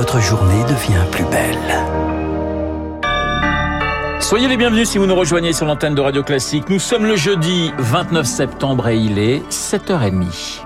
votre journée devient plus belle. Soyez les bienvenus si vous nous rejoignez sur l'antenne de Radio Classique. Nous sommes le jeudi 29 septembre et il est 7h30.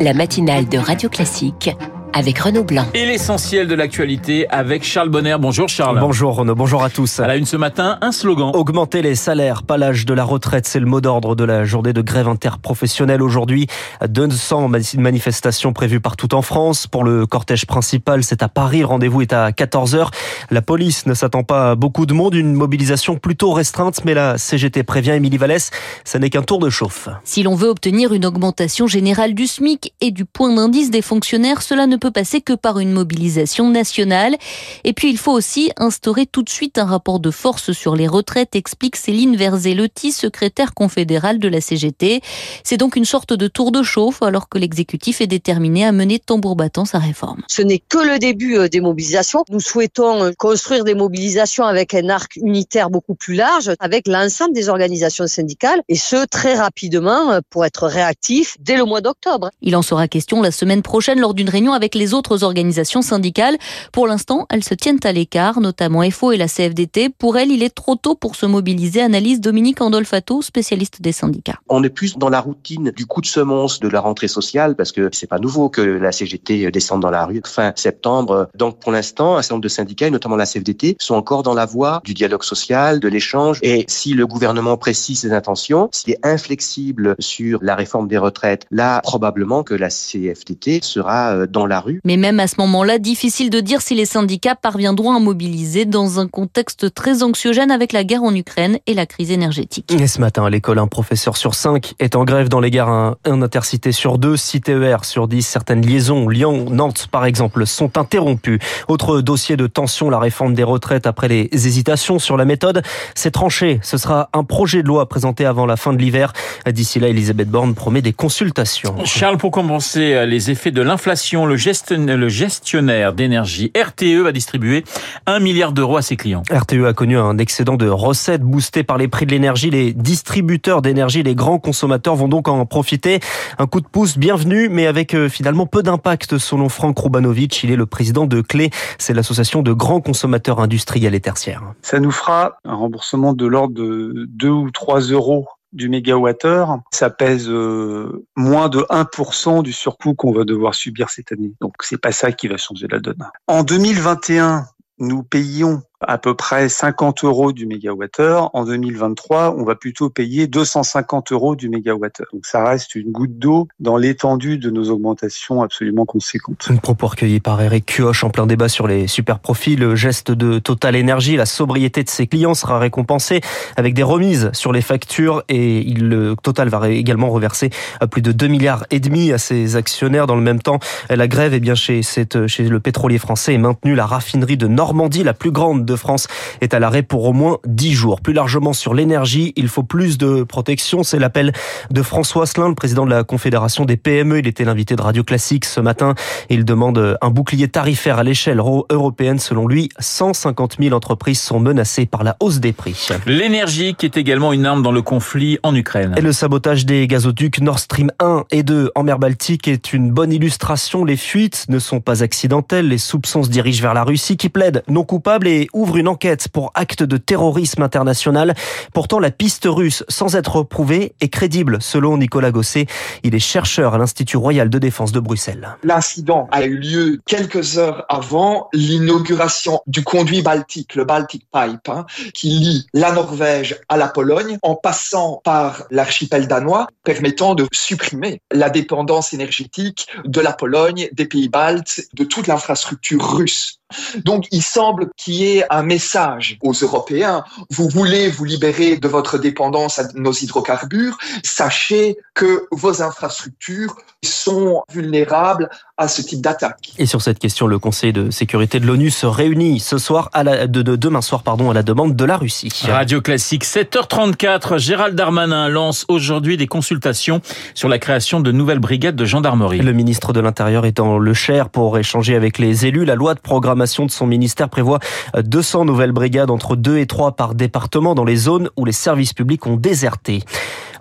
La matinale de Radio Classique avec Renaud Blanc. Et l'essentiel de l'actualité avec Charles Bonner. Bonjour Charles. Bonjour Renaud, bonjour à tous. À la une ce matin, un slogan. Augmenter les salaires, pas l'âge de la retraite, c'est le mot d'ordre de la journée de grève interprofessionnelle aujourd'hui. 200 manifestations prévues partout en France. Pour le cortège principal, c'est à Paris. Rendez-vous est à 14h. La police ne s'attend pas à beaucoup de monde. Une mobilisation plutôt restreinte, mais la CGT prévient Émilie Vallès, ça n'est qu'un tour de chauffe. Si l'on veut obtenir une augmentation générale du SMIC et du point d'indice des fonctionnaires, cela ne peut passer que par une mobilisation nationale. Et puis il faut aussi instaurer tout de suite un rapport de force sur les retraites, explique Céline Verzellotti, secrétaire confédérale de la CGT. C'est donc une sorte de tour de chauffe alors que l'exécutif est déterminé à mener tambour battant sa réforme. Ce n'est que le début euh, des mobilisations. Nous souhaitons euh, construire des mobilisations avec un arc unitaire beaucoup plus large, avec l'ensemble des organisations syndicales, et ce très rapidement euh, pour être réactif dès le mois d'octobre. Il en sera question la semaine prochaine lors d'une réunion avec les autres organisations syndicales. Pour l'instant, elles se tiennent à l'écart, notamment FO et la CFDT. Pour elles, il est trop tôt pour se mobiliser, analyse Dominique Andolfato, spécialiste des syndicats. On est plus dans la routine du coup de semonce de la rentrée sociale parce que c'est pas nouveau que la CGT descende dans la rue fin septembre. Donc pour l'instant, un certain nombre de syndicats, et notamment la CFDT, sont encore dans la voie du dialogue social, de l'échange. Et si le gouvernement précise ses intentions, s'il est inflexible sur la réforme des retraites, là probablement que la CFDT sera euh, dans la mais même à ce moment-là, difficile de dire si les syndicats parviendront à mobiliser dans un contexte très anxiogène avec la guerre en Ukraine et la crise énergétique. Et ce matin, à l'école, un professeur sur cinq est en grève dans les gares. Un, intercité sur deux, 6 TER sur 10. Certaines liaisons, Lyon, Nantes par exemple, sont interrompues. Autre dossier de tension, la réforme des retraites après les hésitations sur la méthode. C'est tranché. Ce sera un projet de loi présenté avant la fin de l'hiver. D'ici là, Elisabeth Borne promet des consultations. Charles, pour compenser les effets de l'inflation, le le gestionnaire d'énergie RTE va distribuer un milliard d'euros à ses clients. RTE a connu un excédent de recettes boosté par les prix de l'énergie. Les distributeurs d'énergie, les grands consommateurs vont donc en profiter. Un coup de pouce bienvenu, mais avec euh, finalement peu d'impact selon Franck Rubanovic. Il est le président de Clé. C'est l'association de grands consommateurs industriels et tertiaires. Ça nous fera un remboursement de l'ordre de 2 ou 3 euros du mégawattheure, ça pèse euh, moins de 1% du surcoût qu'on va devoir subir cette année. Donc c'est pas ça qui va changer la donne. En 2021, nous payons à peu près 50 euros du mégawattheure. En 2023, on va plutôt payer 250 euros du mégawattheure. Donc ça reste une goutte d'eau dans l'étendue de nos augmentations absolument conséquentes. Une propos recueilli par Eric Kioch en plein débat sur les super profits. Le geste de Total Energy, la sobriété de ses clients sera récompensé avec des remises sur les factures et le Total va également reverser plus de 2 milliards et demi à ses actionnaires. Dans le même temps, la grève est bien chez, cette, chez le pétrolier français est maintenue. La raffinerie de Normandie, la plus grande de France est à l'arrêt pour au moins 10 jours. Plus largement sur l'énergie, il faut plus de protection. C'est l'appel de François Asselin, le président de la Confédération des PME. Il était l'invité de Radio Classique ce matin. Il demande un bouclier tarifaire à l'échelle européenne. Selon lui, 150 000 entreprises sont menacées par la hausse des prix. L'énergie qui est également une arme dans le conflit en Ukraine. Et le sabotage des gazoducs Nord Stream 1 et 2 en mer Baltique est une bonne illustration. Les fuites ne sont pas accidentelles. Les soupçons se dirigent vers la Russie qui plaide non coupable et ouvre une enquête pour acte de terrorisme international. Pourtant, la piste russe, sans être prouvée, est crédible, selon Nicolas Gosset. Il est chercheur à l'Institut royal de défense de Bruxelles. L'incident a eu lieu quelques heures avant l'inauguration du conduit baltique, le Baltic Pipe, hein, qui lie la Norvège à la Pologne, en passant par l'archipel danois, permettant de supprimer la dépendance énergétique de la Pologne, des pays baltes, de toute l'infrastructure russe. Donc, il semble qu'il y ait un message aux Européens. Vous voulez vous libérer de votre dépendance à nos hydrocarbures. Sachez que vos infrastructures sont vulnérables à ce type d'attaque. Et sur cette question, le Conseil de sécurité de l'ONU se réunit ce soir, à la, de, demain soir, pardon, à la demande de la Russie. Radio Classique, 7h34. Gérald Darmanin lance aujourd'hui des consultations sur la création de nouvelles brigades de gendarmerie. Le ministre de l'Intérieur est dans le Cher pour échanger avec les élus. La loi de programme programmation de son ministère prévoit 200 nouvelles brigades entre 2 et 3 par département dans les zones où les services publics ont déserté.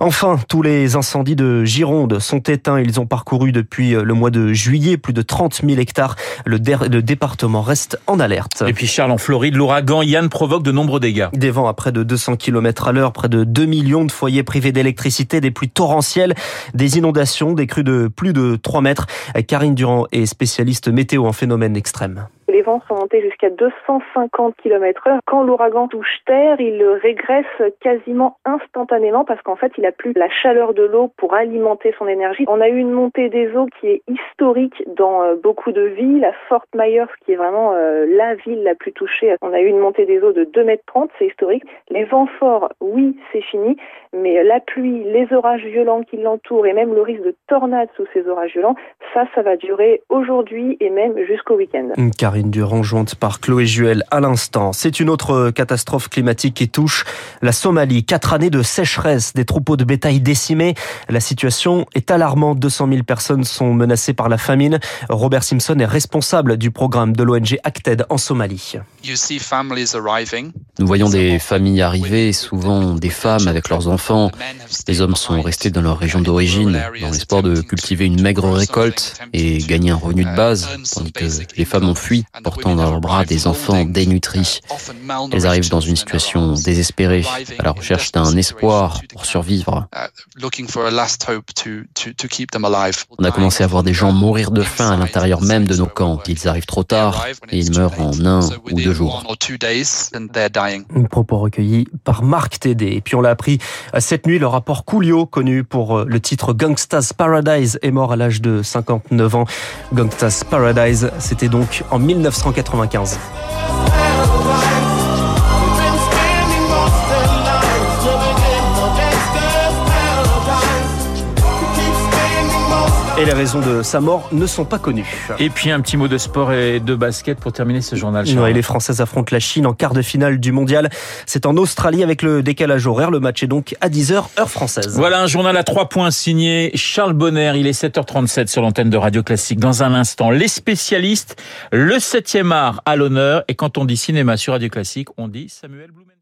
Enfin, tous les incendies de Gironde sont éteints. Ils ont parcouru depuis le mois de juillet plus de 30 000 hectares. Le, le département reste en alerte. Et puis Charles, en Floride, l'ouragan Yann provoque de nombreux dégâts. Des vents à près de 200 km à l'heure, près de 2 millions de foyers privés d'électricité, des pluies torrentielles, des inondations, des crues de plus de 3 mètres. Karine Durand est spécialiste météo en phénomène extrême. Les vents sont montés jusqu'à 250 km heure. Quand l'ouragan touche terre, il régresse quasiment instantanément parce qu'en fait, il a plus la chaleur de l'eau pour alimenter son énergie. On a eu une montée des eaux qui est historique dans euh, beaucoup de villes. À Fort Myers, qui est vraiment euh, la ville la plus touchée, on a eu une montée des eaux de 2 mètres 30, c'est historique. Les vents forts, oui, c'est fini, mais la pluie, les orages violents qui l'entourent et même le risque de tornade sous ces orages violents, ça, ça va durer aujourd'hui et même jusqu'au week-end. Karine Durand, jointe par Chloé Juel à l'instant. C'est une autre catastrophe climatique qui touche la Somalie. Quatre années de sécheresse, des troupeaux de bétail décimés. La situation est alarmante. 200 000 personnes sont menacées par la famine. Robert Simpson est responsable du programme de l'ONG Acted en Somalie. Nous voyons des familles arriver, souvent des femmes avec leurs enfants. Les hommes sont restés dans leur région d'origine dans l'espoir de cultiver une maigre récolte et gagner un revenu de base, tandis que les femmes ont fui, portant dans leurs bras des enfants dénutris. Elles arrivent dans une situation désespérée, à la recherche d'un espoir pour survivre. On a commencé à voir des gens mourir de faim à l'intérieur même de nos camps. Ils arrivent trop tard et ils meurent en un ou deux jours. Un propos recueilli par Marc Tédé. Et puis on l'a appris cette nuit, le rapport Coolio, connu pour le titre Gangsta's Paradise, est mort à l'âge de 59 ans. Gangsta's Paradise, c'était donc en 1995. Et les raisons de sa mort ne sont pas connues. Et puis un petit mot de sport et de basket pour terminer ce journal. Les Françaises affrontent la Chine en quart de finale du mondial. C'est en Australie avec le décalage horaire. Le match est donc à 10h heure française. Voilà un journal à trois points signé Charles Bonner. Il est 7h37 sur l'antenne de Radio Classique. Dans un instant, les spécialistes, le 7e art à l'honneur. Et quand on dit cinéma sur Radio Classique, on dit Samuel Blumen.